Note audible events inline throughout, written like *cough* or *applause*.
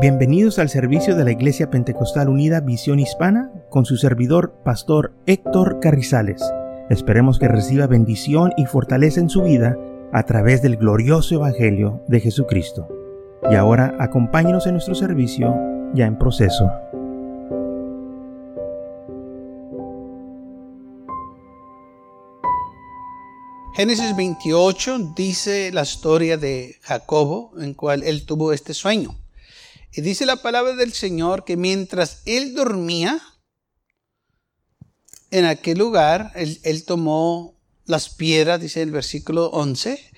Bienvenidos al servicio de la Iglesia Pentecostal Unida Visión Hispana con su servidor, Pastor Héctor Carrizales. Esperemos que reciba bendición y fortaleza en su vida a través del glorioso Evangelio de Jesucristo. Y ahora acompáñenos en nuestro servicio ya en proceso. Génesis 28 dice la historia de Jacobo, en cual él tuvo este sueño. Y dice la palabra del Señor que mientras él dormía en aquel lugar, él, tomó las piedras, dice el versículo 11,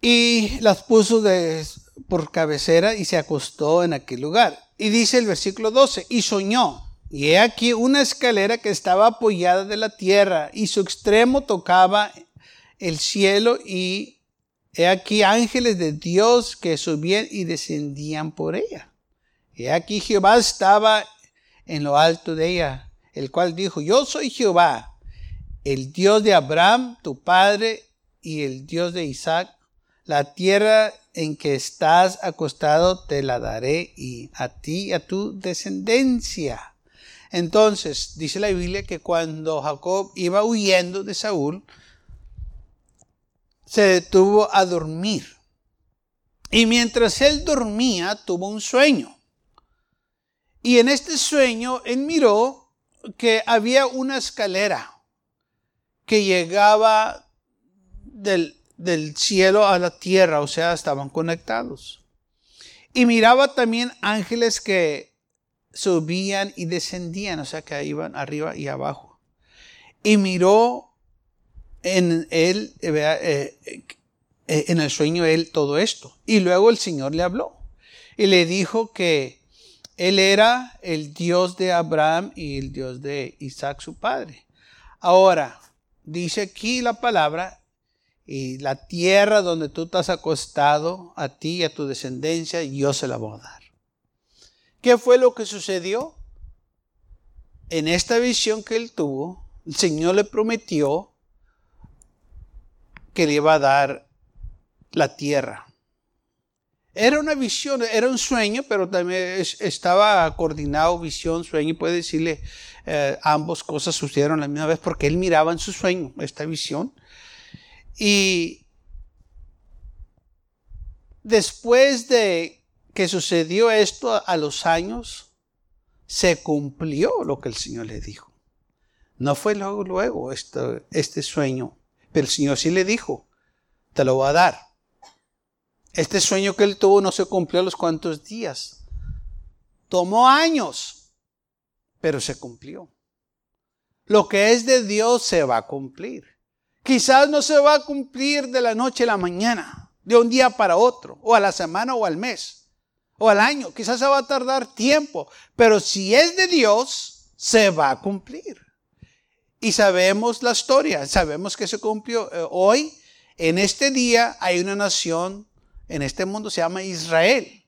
y las puso de, por cabecera y se acostó en aquel lugar. Y dice el versículo 12, y soñó. Y he aquí una escalera que estaba apoyada de la tierra y su extremo tocaba el cielo y He aquí ángeles de Dios que subían y descendían por ella. He aquí Jehová estaba en lo alto de ella, el cual dijo, yo soy Jehová, el Dios de Abraham, tu padre, y el Dios de Isaac. La tierra en que estás acostado te la daré y a ti y a tu descendencia. Entonces, dice la Biblia que cuando Jacob iba huyendo de Saúl, se detuvo a dormir. Y mientras él dormía, tuvo un sueño. Y en este sueño, él miró que había una escalera que llegaba del, del cielo a la tierra, o sea, estaban conectados. Y miraba también ángeles que subían y descendían, o sea, que iban arriba y abajo. Y miró en él, eh, eh, eh, en el sueño él todo esto. Y luego el Señor le habló y le dijo que él era el Dios de Abraham y el Dios de Isaac su padre. Ahora, dice aquí la palabra, y la tierra donde tú estás acostado, a ti y a tu descendencia, yo se la voy a dar. ¿Qué fue lo que sucedió? En esta visión que él tuvo, el Señor le prometió que le iba a dar la tierra. Era una visión, era un sueño, pero también estaba coordinado visión, sueño, y puede decirle eh, ambos cosas sucedieron la misma vez porque él miraba en su sueño esta visión. Y después de que sucedió esto a los años, se cumplió lo que el Señor le dijo. No fue luego, luego este sueño el Señor sí le dijo, te lo voy a dar. Este sueño que él tuvo no se cumplió a los cuantos días. Tomó años, pero se cumplió. Lo que es de Dios se va a cumplir. Quizás no se va a cumplir de la noche a la mañana, de un día para otro, o a la semana o al mes, o al año. Quizás se va a tardar tiempo, pero si es de Dios, se va a cumplir. Y sabemos la historia, sabemos que se cumplió eh, hoy. En este día hay una nación, en este mundo se llama Israel.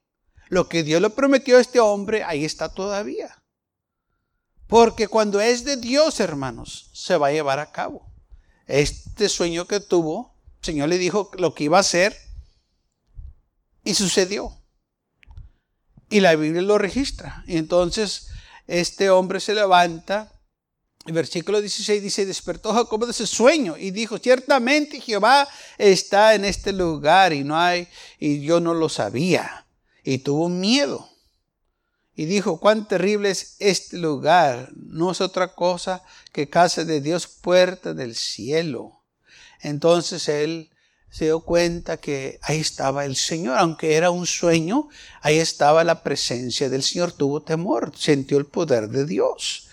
Lo que Dios le prometió a este hombre, ahí está todavía. Porque cuando es de Dios, hermanos, se va a llevar a cabo. Este sueño que tuvo, el Señor le dijo lo que iba a hacer y sucedió. Y la Biblia lo registra. Y entonces este hombre se levanta el versículo 16 dice, despertó Jacob de ese sueño y dijo, ciertamente Jehová está en este lugar y no hay, y yo no lo sabía. Y tuvo miedo. Y dijo, cuán terrible es este lugar. No es otra cosa que casa de Dios, puerta del cielo. Entonces él se dio cuenta que ahí estaba el Señor, aunque era un sueño, ahí estaba la presencia del Señor, tuvo temor, sintió el poder de Dios.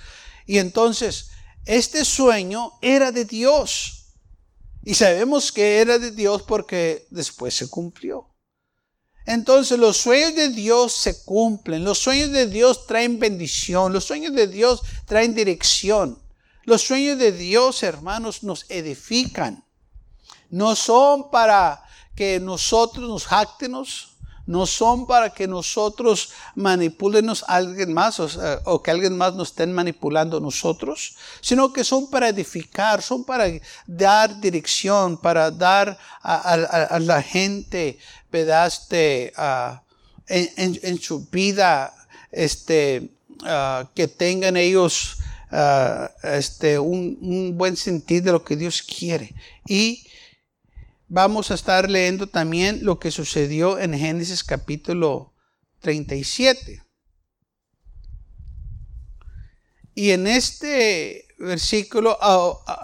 Y entonces, este sueño era de Dios. Y sabemos que era de Dios porque después se cumplió. Entonces los sueños de Dios se cumplen, los sueños de Dios traen bendición, los sueños de Dios traen dirección. Los sueños de Dios, hermanos, nos edifican. No son para que nosotros nos jactemos, no son para que nosotros manipulenos a alguien más o, que alguien más nos estén manipulando nosotros, sino que son para edificar, son para dar dirección, para dar a, la gente, pedaste, en, su vida, este, ah, que tengan ellos ah, este, un, un, buen sentido de lo que Dios quiere. Y vamos a estar leyendo también lo que sucedió en Génesis capítulo 37. Y en este versículo,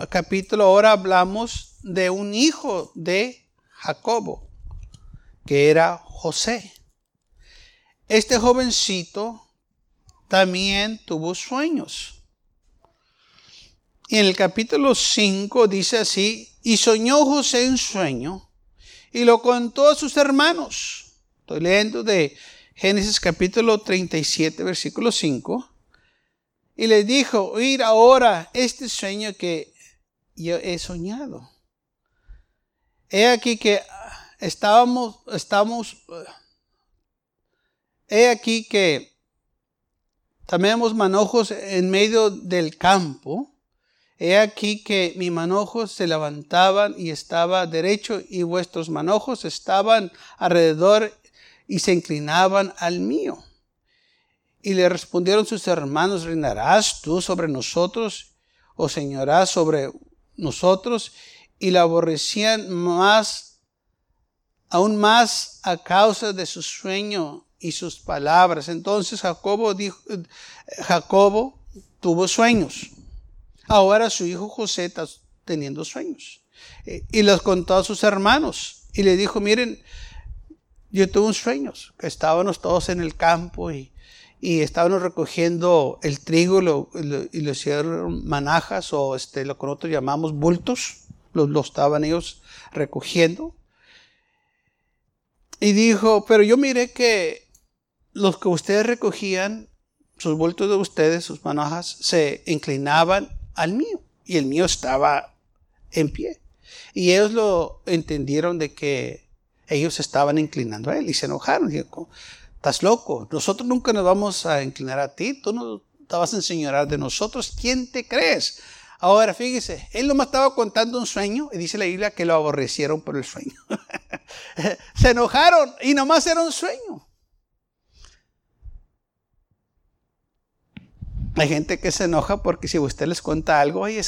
capítulo, ahora hablamos de un hijo de Jacobo, que era José. Este jovencito también tuvo sueños. Y en el capítulo 5 dice así, y soñó José un sueño y lo contó a sus hermanos. Estoy leyendo de Génesis capítulo 37, versículo 5. Y le dijo, oír ahora este sueño que yo he soñado. He aquí que estábamos, estamos, he aquí que tenemos manojos en medio del campo. He aquí que mis manojos se levantaban y estaba derecho y vuestros manojos estaban alrededor y se inclinaban al mío. Y le respondieron sus hermanos, ¿reinarás tú sobre nosotros o señorás sobre nosotros? Y la aborrecían más, aún más a causa de su sueño y sus palabras. Entonces Jacobo dijo, Jacobo tuvo sueños. Ahora su hijo José está teniendo sueños. Eh, y los contó a sus hermanos. Y le dijo, miren, yo tuve un sueño, que estábamos todos en el campo y y estábamos recogiendo el trigo y lo hicieron manajas o este, lo que nosotros llamamos bultos, lo, lo estaban ellos recogiendo. Y dijo, pero yo miré que los que ustedes recogían, sus bultos de ustedes, sus manajas, se inclinaban al mío y el mío estaba en pie. Y ellos lo entendieron de que ellos estaban inclinando a él y se enojaron. Dijo, Estás loco. Nosotros nunca nos vamos a inclinar a ti. Tú no te vas a enseñar de nosotros. ¿Quién te crees? Ahora, fíjese, él nomás estaba contando un sueño y dice la Biblia que lo aborrecieron por el sueño. *laughs* Se enojaron y nomás era un sueño. Hay gente que se enoja porque si usted les cuenta algo, oye,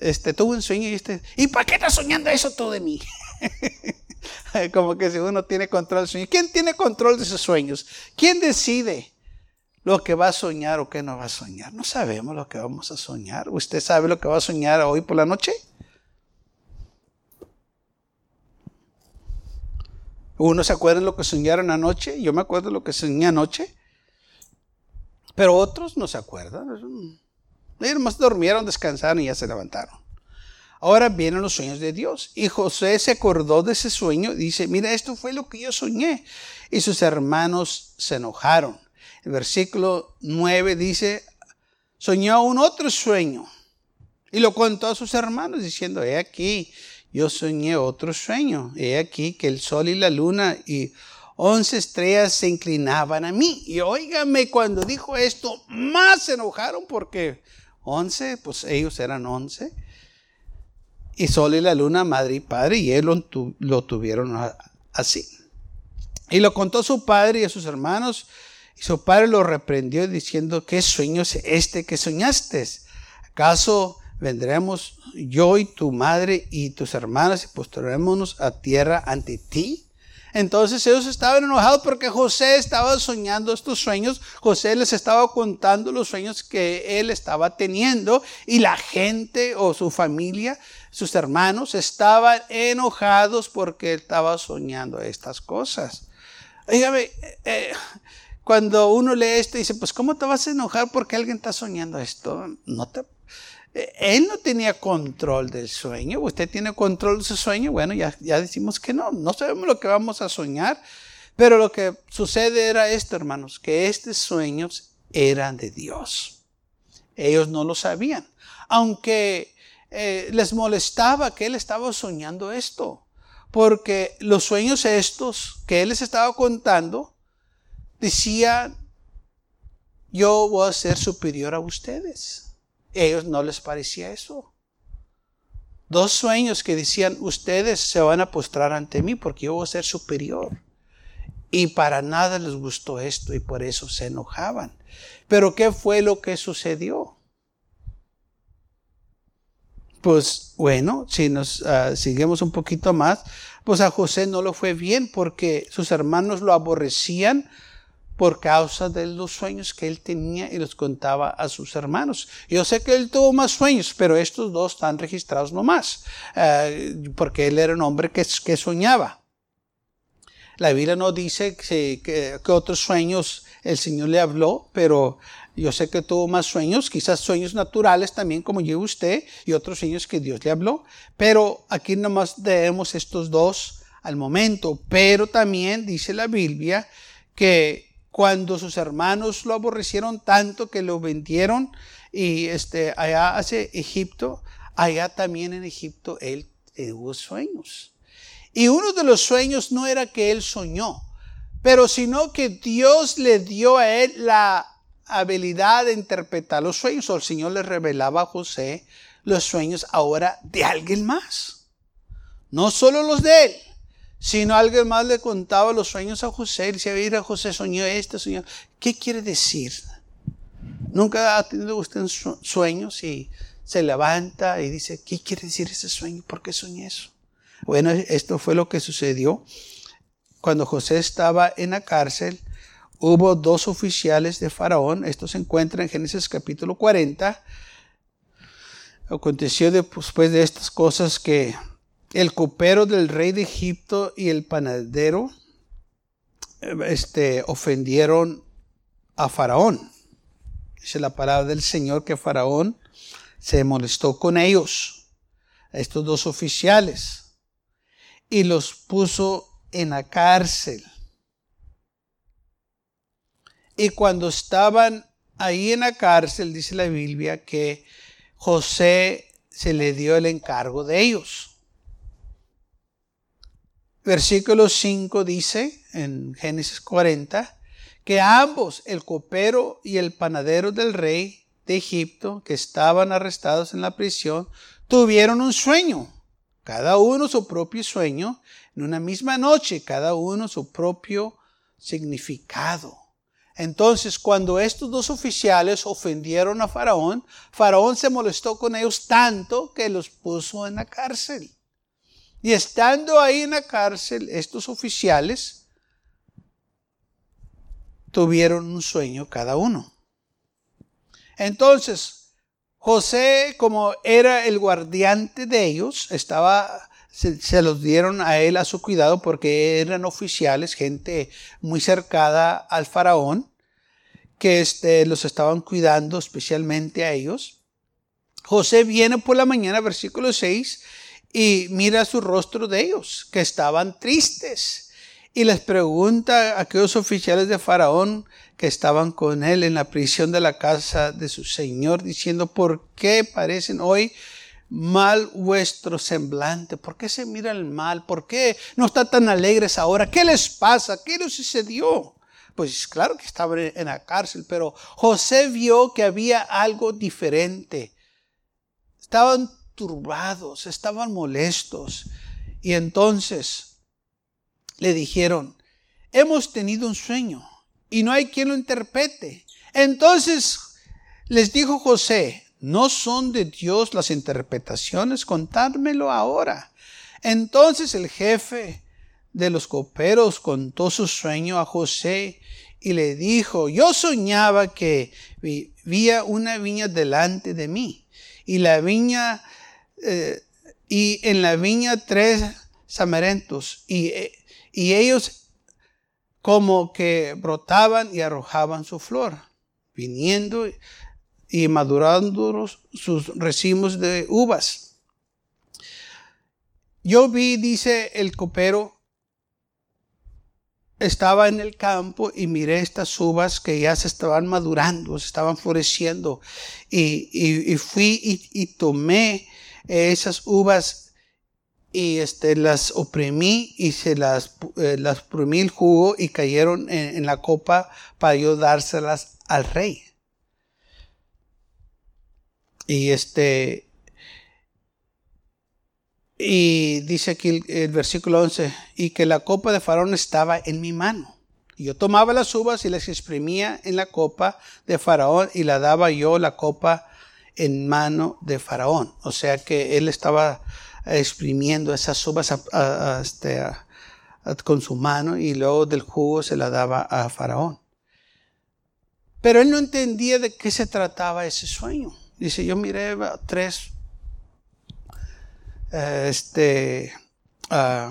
este, tuve un sueño y este, ¿y para qué estás soñando eso tú de mí? *laughs* Como que si uno tiene control de sueños. ¿Quién tiene control de sus sueños? ¿Quién decide lo que va a soñar o qué no va a soñar? No sabemos lo que vamos a soñar. ¿Usted sabe lo que va a soñar hoy por la noche? Uno se acuerda de lo que soñaron anoche. Yo me acuerdo de lo que soñé anoche. Pero otros no se acuerdan. Ellos más durmieron, descansaron y ya se levantaron. Ahora vienen los sueños de Dios. Y José se acordó de ese sueño y dice, mira, esto fue lo que yo soñé. Y sus hermanos se enojaron. El versículo 9 dice, soñó un otro sueño. Y lo contó a sus hermanos diciendo, he aquí, yo soñé otro sueño. He aquí que el sol y la luna y once estrellas se inclinaban a mí. Y óigame, cuando dijo esto, más se enojaron porque once, pues ellos eran once y Sol y la Luna, madre y padre, y él lo, tuvieron así. Y lo contó su padre y a sus hermanos, y su padre lo reprendió diciendo, ¿qué sueño es este que soñaste? ¿Acaso vendremos yo y tu madre y tus hermanas y posturémonos a tierra ante ti? Entonces ellos estaban enojados porque José estaba soñando estos sueños. José les estaba contando los sueños que él estaba teniendo y la gente o su familia, sus hermanos, estaban enojados porque él estaba soñando estas cosas. Dígame, eh, cuando uno lee esto dice, pues ¿cómo te vas a enojar porque alguien está soñando esto? No te él no tenía control del sueño. ¿Usted tiene control de su sueño? Bueno, ya, ya decimos que no. No sabemos lo que vamos a soñar. Pero lo que sucede era esto, hermanos, que estos sueños eran de Dios. Ellos no lo sabían. Aunque eh, les molestaba que él estaba soñando esto. Porque los sueños estos que él les estaba contando decían, yo voy a ser superior a ustedes ellos no les parecía eso. Dos sueños que decían, ustedes se van a postrar ante mí porque yo voy a ser superior. Y para nada les gustó esto y por eso se enojaban. Pero ¿qué fue lo que sucedió? Pues bueno, si nos uh, seguimos un poquito más, pues a José no lo fue bien porque sus hermanos lo aborrecían por causa de los sueños que él tenía y los contaba a sus hermanos. Yo sé que él tuvo más sueños, pero estos dos están registrados nomás, uh, porque él era un hombre que, que soñaba. La Biblia no dice que, que, otros sueños el Señor le habló, pero yo sé que tuvo más sueños, quizás sueños naturales también, como yo usted, y otros sueños que Dios le habló. Pero aquí nomás debemos estos dos al momento. Pero también dice la Biblia que cuando sus hermanos lo aborrecieron tanto que lo vendieron y este, allá hacia Egipto, allá también en Egipto él tuvo sueños. Y uno de los sueños no era que él soñó, pero sino que Dios le dio a él la habilidad de interpretar los sueños, o el Señor le revelaba a José los sueños ahora de alguien más. No solo los de él, sino alguien más le contaba los sueños a José. Y decía, mira, José soñó este, soñó. ¿Qué quiere decir? Nunca ha tenido usted sueños y se levanta y dice, ¿qué quiere decir ese sueño? ¿Por qué soñé eso? Bueno, esto fue lo que sucedió cuando José estaba en la cárcel. Hubo dos oficiales de Faraón. Esto se encuentra en Génesis capítulo 40. Aconteció después de estas cosas que el copero del rey de Egipto y el panadero este, ofendieron a Faraón. Dice la palabra del Señor que Faraón se molestó con ellos, estos dos oficiales, y los puso en la cárcel. Y cuando estaban ahí en la cárcel, dice la Biblia, que José se le dio el encargo de ellos. Versículo 5 dice en Génesis 40 que ambos, el copero y el panadero del rey de Egipto, que estaban arrestados en la prisión, tuvieron un sueño, cada uno su propio sueño, en una misma noche, cada uno su propio significado. Entonces, cuando estos dos oficiales ofendieron a Faraón, Faraón se molestó con ellos tanto que los puso en la cárcel. Y estando ahí en la cárcel, estos oficiales tuvieron un sueño cada uno. Entonces, José, como era el guardiante de ellos, estaba se, los dieron a él a su cuidado porque eran oficiales, gente muy cercada al faraón, que este, los estaban cuidando especialmente a ellos. José viene por la mañana, versículo 6, y mira su rostro de ellos, que estaban tristes, y les pregunta a aquellos oficiales de Faraón que estaban con él en la prisión de la casa de su Señor, diciendo, ¿por qué parecen hoy mal vuestro semblante? ¿Por qué se mira el mal? ¿Por qué no están tan alegres ahora? ¿Qué les pasa? ¿Qué les sucedió? Pues claro que estaban en la cárcel, pero José vio que había algo diferente. Estaban estaban molestos. Y entonces le dijeron, hemos tenido un sueño y no hay quien lo interprete. Entonces les dijo José, ¿No son de Dios las interpretaciones? Contármelo ahora. Entonces el jefe de los coperos contó su sueño a José y le dijo, yo soñaba que vivía una viña delante de mí y la viña y en la viña tres samarentos y, eh, y ellos como que brotaban y arrojaban su flor, viniendo y madurando sus racimos de uvas. Yo vi, dice el copero, estaba en el campo y miré estas uvas que ya se estaban madurando, se estaban floreciendo. Y, fui y, tomé esas uvas y este, las oprimí y se las, eh, las oprimí el jugo y cayeron en, la copa para yo dárselas al rey. Y este, y dice aquí el, versículo 11, y que la copa de Faraón estaba en mi mano. Y yo tomaba las uvas y las exprimía en la copa de Faraón y la daba yo la copa en mano de Faraón. O sea que él estaba exprimiendo esas uvas este, con su mano y luego del jugo se la daba a Faraón. Pero él no entendía de qué se trataba ese sueño. Dice, yo miré tres, eh, este, uh,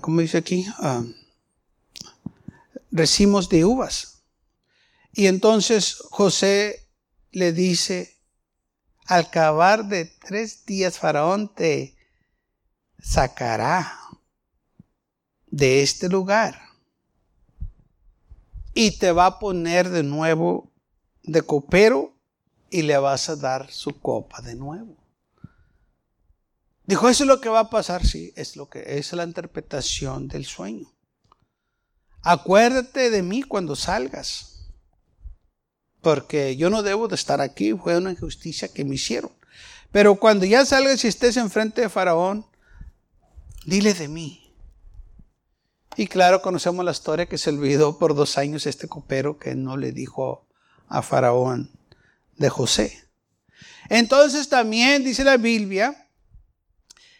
¿cómo dice aquí? Uh, recimos de uvas. Y entonces José le dice, al acabar de tres días Faraón te sacará de este lugar y te va a poner de nuevo de copero y le vas a dar su copa de nuevo. Dijo, eso es lo que va a pasar, sí, es lo que es la interpretación del sueño. Acuérdate de mí cuando salgas, porque yo no debo de estar aquí, fue una injusticia que me hicieron. Pero cuando ya salgas y estés enfrente de Faraón, dile de mí. Y claro, conocemos la historia que se olvidó por dos años este copero que no le dijo a Faraón de José. Entonces también dice la Biblia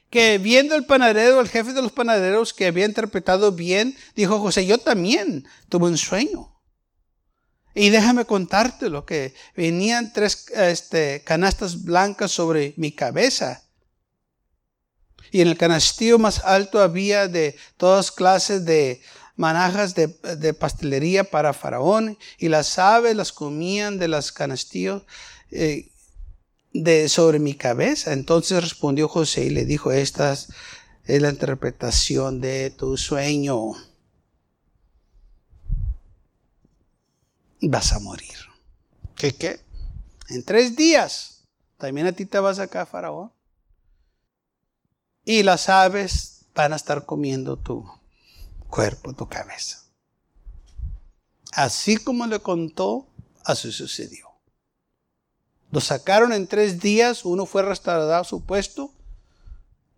que viendo el panadero, el jefe de los panaderos que había interpretado bien, dijo José, yo también tuve un sueño. Y déjame contarte lo que venían tres este, canastas blancas sobre mi cabeza y en el canastillo más alto había de todas clases de manajas de, pastelería para Faraón, y las aves las comían de las canastillos eh, de, sobre mi cabeza. Entonces respondió José y le dijo, esta es la interpretación de tu sueño. Vas a morir. ¿Qué qué? En tres días. También a ti te vas acá, Faraón y las aves van a estar comiendo tu cuerpo, tu cabeza. Así como le contó, así sucedió. Lo sacaron en tres días, uno fue restaurado a su puesto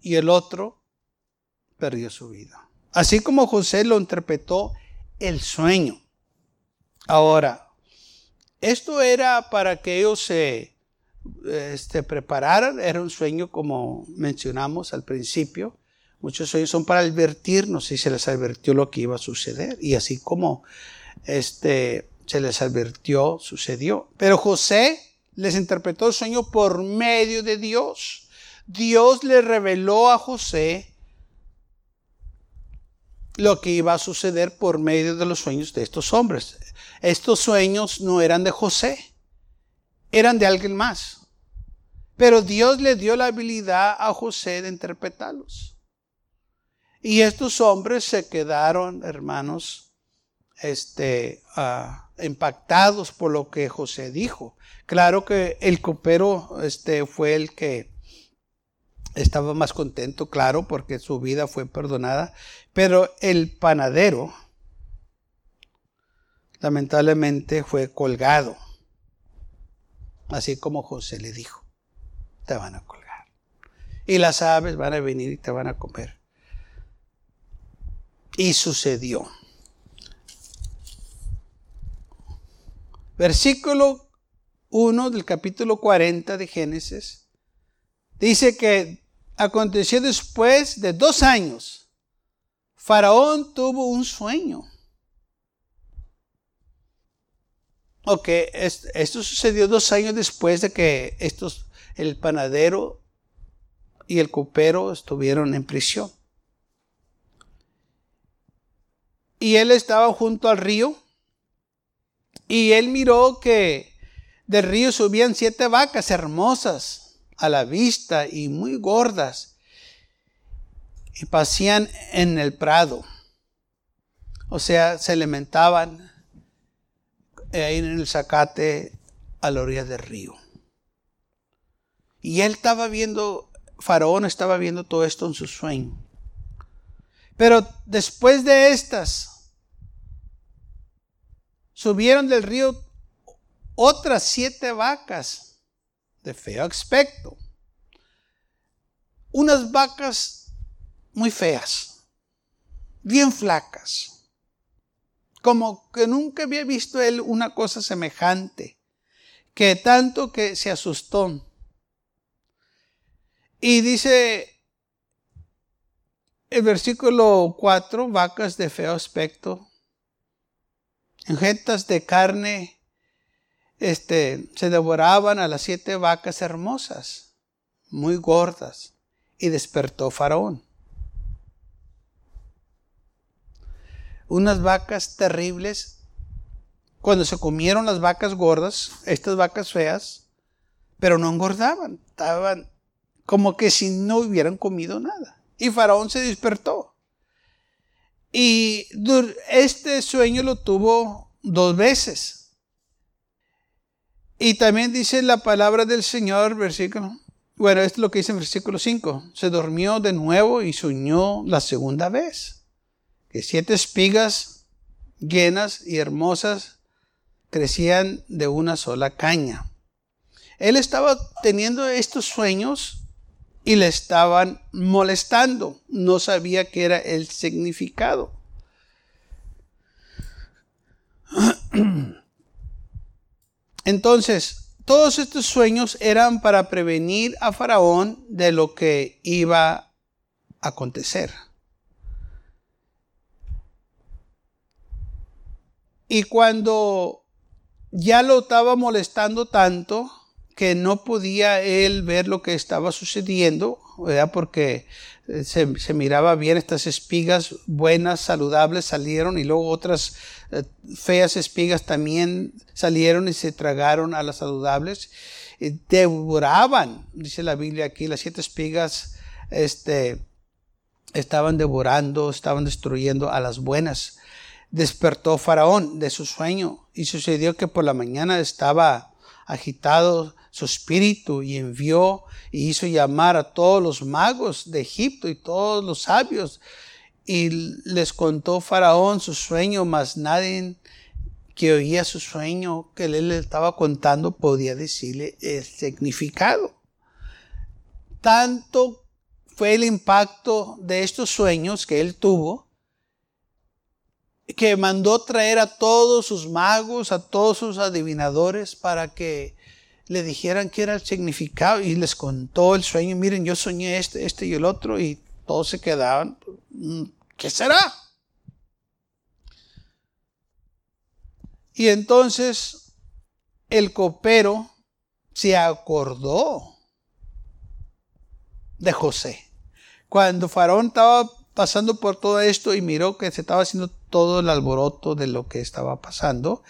y el otro perdió su vida. Así como José lo interpretó el sueño. Ahora, esto era para que ellos se este, prepararan. Era un sueño como mencionamos al principio. Muchos sueños son para advertirnos y se les advirtió lo que iba a suceder. Y así como este, se les advirtió, sucedió. Pero José les interpretó el sueño por medio de Dios. Dios le reveló a José lo que iba a suceder por medio de los sueños de estos hombres. Estos sueños no eran de José eran de alguien más. Pero Dios le dio la habilidad a José de interpretarlos. Y estos hombres se quedaron, hermanos, este, uh, impactados por lo que José dijo. Claro que el copero este, fue el que estaba más contento, claro, porque su vida fue perdonada. Pero el panadero, lamentablemente, fue colgado. Así como José le dijo, te van a colgar. Y las aves van a venir y te van a comer. Y sucedió. Versículo 1 del capítulo 40 de Génesis dice que aconteció después de dos años. Faraón tuvo un sueño Ok, esto sucedió dos años después de que estos, el panadero y el copero estuvieron en prisión. Y él estaba junto al río y él miró que del río subían siete vacas hermosas a la vista y muy gordas y pasían en el prado. O sea, se alimentaban ahí en el zacate a la orilla del río. Y él estaba viendo, Faraón estaba viendo todo esto en su sueño. Pero después de estas, subieron del río otras siete vacas de feo aspecto. Unas vacas muy feas, bien flacas. Como que nunca había visto él una cosa semejante, que tanto que se asustó. Y dice el versículo 4, vacas de feo aspecto, enjetas de carne, este, se devoraban a las siete vacas hermosas, muy gordas, y despertó Faraón. Unas vacas terribles. Cuando se comieron las vacas gordas, estas vacas feas, pero no engordaban, estaban como que si no hubieran comido nada. Y Faraón se despertó. Y este sueño lo tuvo dos veces. Y también dice la palabra del Señor, versículo. Bueno, esto es lo que dice en versículo 5. Se durmió de nuevo y soñó la segunda vez que siete espigas llenas y hermosas crecían de una sola caña. Él estaba teniendo estos sueños y le estaban molestando. No sabía qué era el significado. *clears throat* Entonces, todos estos sueños eran para prevenir a Faraón de lo que iba a acontecer. Y cuando ya lo estaba molestando tanto que no podía él ver lo que estaba sucediendo, porque eh, se, miraba bien estas espigas buenas, saludables salieron y luego otras eh, feas espigas también salieron y se tragaron a las saludables. Y devoraban, dice la Biblia aquí, las siete espigas este, estaban devorando, estaban destruyendo a las buenas despertó Faraón de su sueño y sucedió que por la mañana estaba agitado su espíritu y envió y hizo llamar a todos los magos de Egipto y todos los sabios y les contó Faraón su sueño, mas nadie que oía su sueño que él le estaba contando podía decirle el significado. Tanto fue el impacto de estos sueños que él tuvo que mandó traer a todos sus magos, a todos sus adivinadores para que le dijeran qué era el significado y les contó el sueño. Miren, yo soñé este, este y el otro y todos se quedaban. Mm, ¿Qué será? Y entonces el copero se acordó de José. Cuando Faraón estaba pasando por todo esto y miró que se estaba haciendo todo el alboroto de lo que estaba pasando.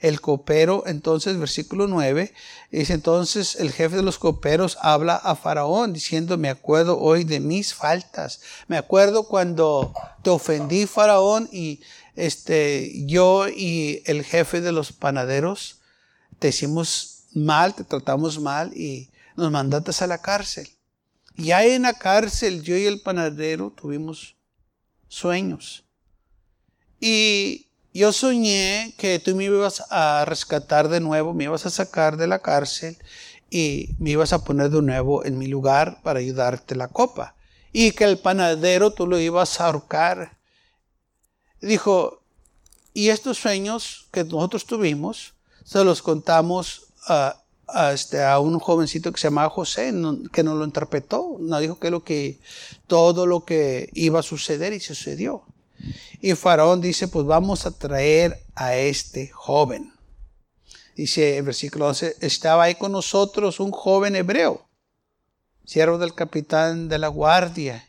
El copero, entonces, versículo 9, dice entonces el jefe de los coperos habla a Faraón diciendo, me acuerdo hoy de mis faltas. Me acuerdo cuando te ofendí, Faraón, y este, yo y el jefe de los panaderos te hicimos mal, te tratamos mal y nos mandaste a la cárcel. Y ahí en la cárcel yo y el panadero tuvimos sueños. Y yo soñé que tú me ibas a rescatar de nuevo, me ibas a sacar de la cárcel y me ibas a poner de nuevo en mi lugar para ayudarte la copa. Y que el panadero tú lo ibas a ahorcar. Dijo, y estos sueños que nosotros tuvimos, se los contamos a, a, este, a un jovencito que se llamaba José, que nos lo interpretó, nos dijo que, lo que todo lo que iba a suceder y sucedió. Y Faraón dice, pues vamos a traer a este joven. Dice el versículo 11, estaba ahí con nosotros un joven hebreo, siervo del capitán de la guardia.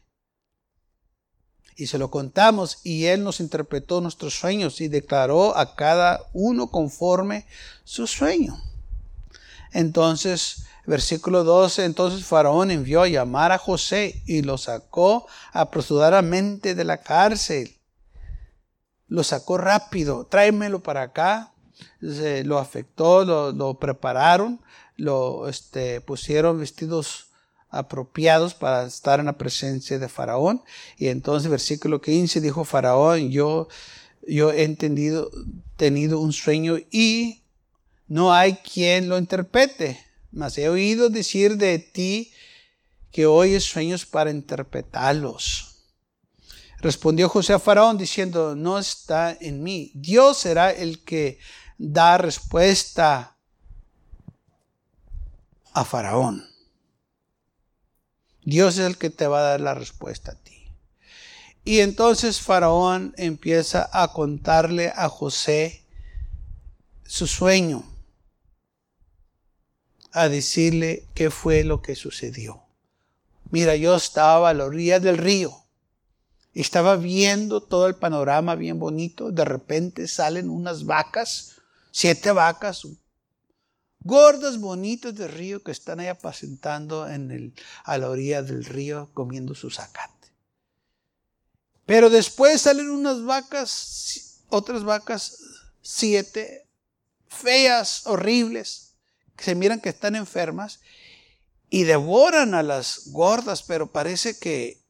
Y se lo contamos y él nos interpretó nuestros sueños y declaró a cada uno conforme su sueño. Entonces, versículo 12, entonces Faraón envió a llamar a José y lo sacó apresuradamente de la cárcel. Lo sacó rápido, tráemelo para acá. lo afectó, lo, prepararon, lo este, pusieron vestidos apropiados para estar en la presencia de Faraón. Y entonces, versículo 15, dijo Faraón, yo, yo he entendido, tenido un sueño y no hay quien lo interprete, mas he oído decir de ti que oyes sueños para interpretarlos. Respondió José a Faraón diciendo, no está en mí. Dios será el que da respuesta a Faraón. Dios es el que te va a dar la respuesta a ti. Y entonces Faraón empieza a contarle a José su sueño, a decirle qué fue lo que sucedió. Mira, yo estaba a la orilla del río. Estaba viendo todo el panorama bien bonito. De repente salen unas vacas, siete vacas, gordas, bonitas del río que están ahí apacentando en el, a la orilla del río comiendo su zacate. Pero después salen unas vacas, otras vacas, siete, feas, horribles, que se miran que están enfermas y devoran a las gordas, pero parece que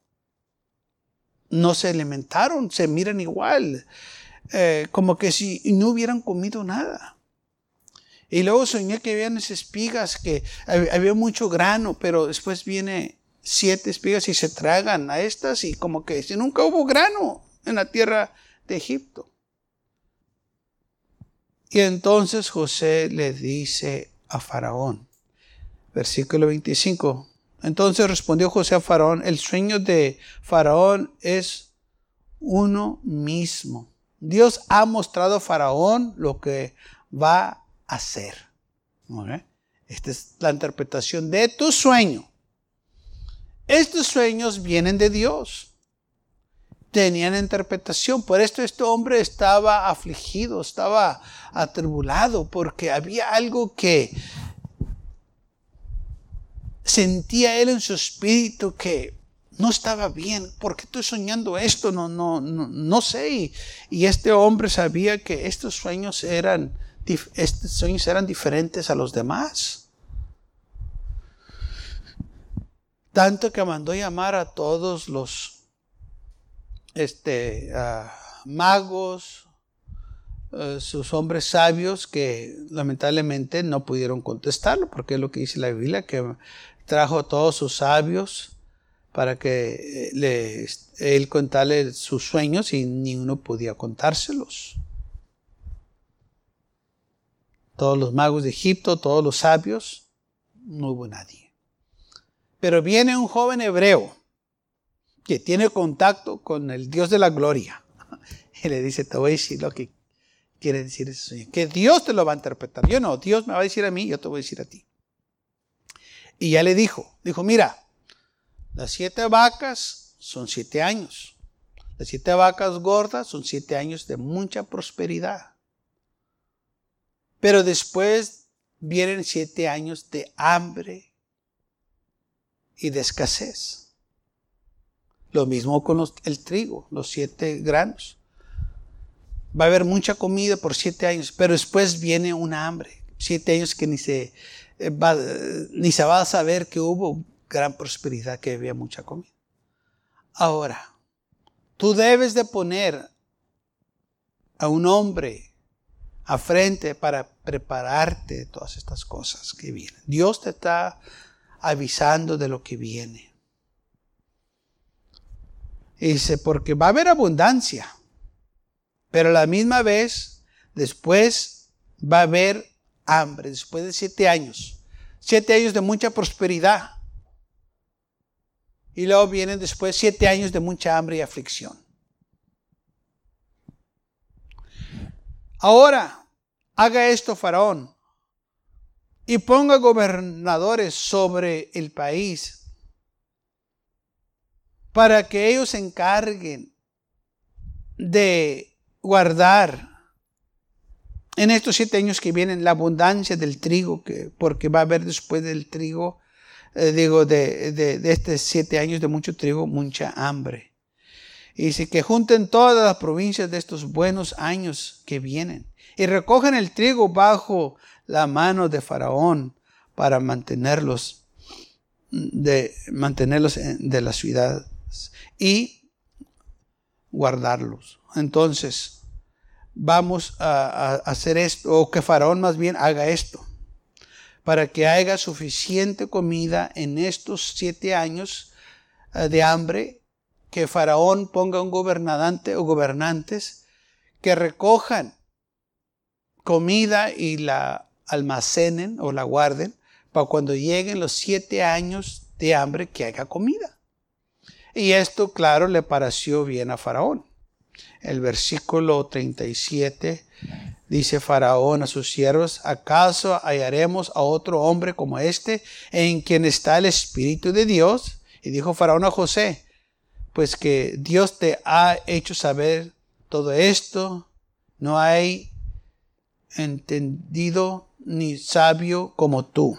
no se alimentaron, se miran igual, eh, como que si no hubieran comido nada. Y luego soñé que había esas espigas, que había mucho grano, pero después viene siete espigas y se tragan a estas y como que si nunca hubo grano en la tierra de Egipto. Y entonces José le dice a Faraón, versículo 25, entonces respondió José a Faraón, el sueño de Faraón es uno mismo. Dios ha mostrado a Faraón lo que va hacer. Esta es la interpretación de tu sueño. Estos sueños vienen de Dios. Tenían interpretación. Por esto este hombre estaba afligido, estaba atribulado, porque había algo que sentía él en su espíritu que no estaba bien. ¿Por qué estoy soñando esto? No, no, no, no sé. Y este hombre sabía que estos sueños eran sueños eran diferentes a los demás. Tanto que mandó llamar a todos los este, magos, eh, sus hombres sabios que lamentablemente no pudieron contestarlo, porque es lo que dice la Biblia, que trajo a todos sus sabios para que eh, él contale sus sueños y ninguno podía contárselos todos los magos de Egipto, todos los sabios, no hubo nadie. Pero viene un joven hebreo que tiene contacto con el Dios de la gloria *laughs* y le dice, te voy a decir lo que quiere decir ese sueño. Que Dios te lo va a interpretar. Yo no, Dios me va a decir a mí, yo te voy a decir a ti. Y ya le dijo, dijo, mira, las siete vacas son siete años. Las siete vacas gordas son siete años de mucha prosperidad. Pero después vienen siete años de hambre y de escasez. Lo mismo con el trigo, los siete granos. Va a haber mucha comida por siete años, pero después viene una hambre. Siete años que ni se, va, ni se va a saber que hubo gran prosperidad, que había mucha comida. Ahora, tú debes de poner a un hombre a frente para prepararte de todas estas cosas que vienen. Dios te está avisando de lo que viene. dice, porque va a haber abundancia, pero a la misma vez, después va a haber hambre, después de siete años. Siete años de mucha prosperidad. Y luego vienen después siete años de mucha hambre y aflicción. Ahora, haga esto Faraón y ponga gobernadores sobre el país para que ellos se encarguen de guardar en estos siete años que vienen la abundancia del trigo, que, porque va a haber después del trigo, eh, digo, de, de, de estos siete años de mucho trigo, mucha hambre. Y dice que junten todas las provincias de estos buenos años que vienen y recogen el trigo bajo la mano de Faraón para mantenerlos de mantenerlos de las ciudades y guardarlos. Entonces, vamos a, hacer esto, o que Faraón más bien haga esto, para que haya suficiente comida en estos siete años eh, de hambre que Faraón ponga un gobernante o gobernantes que recojan comida y la almacenen o la guarden para cuando lleguen los siete años de hambre que haya comida. Y esto, claro, le pareció bien a Faraón. El versículo 37 dice Faraón a sus siervos, ¿acaso hallaremos a otro hombre como este en quien está el Espíritu de Dios? Y dijo Faraón a José, pues que Dios te ha hecho saber todo esto, no hay entendido ni sabio como tú.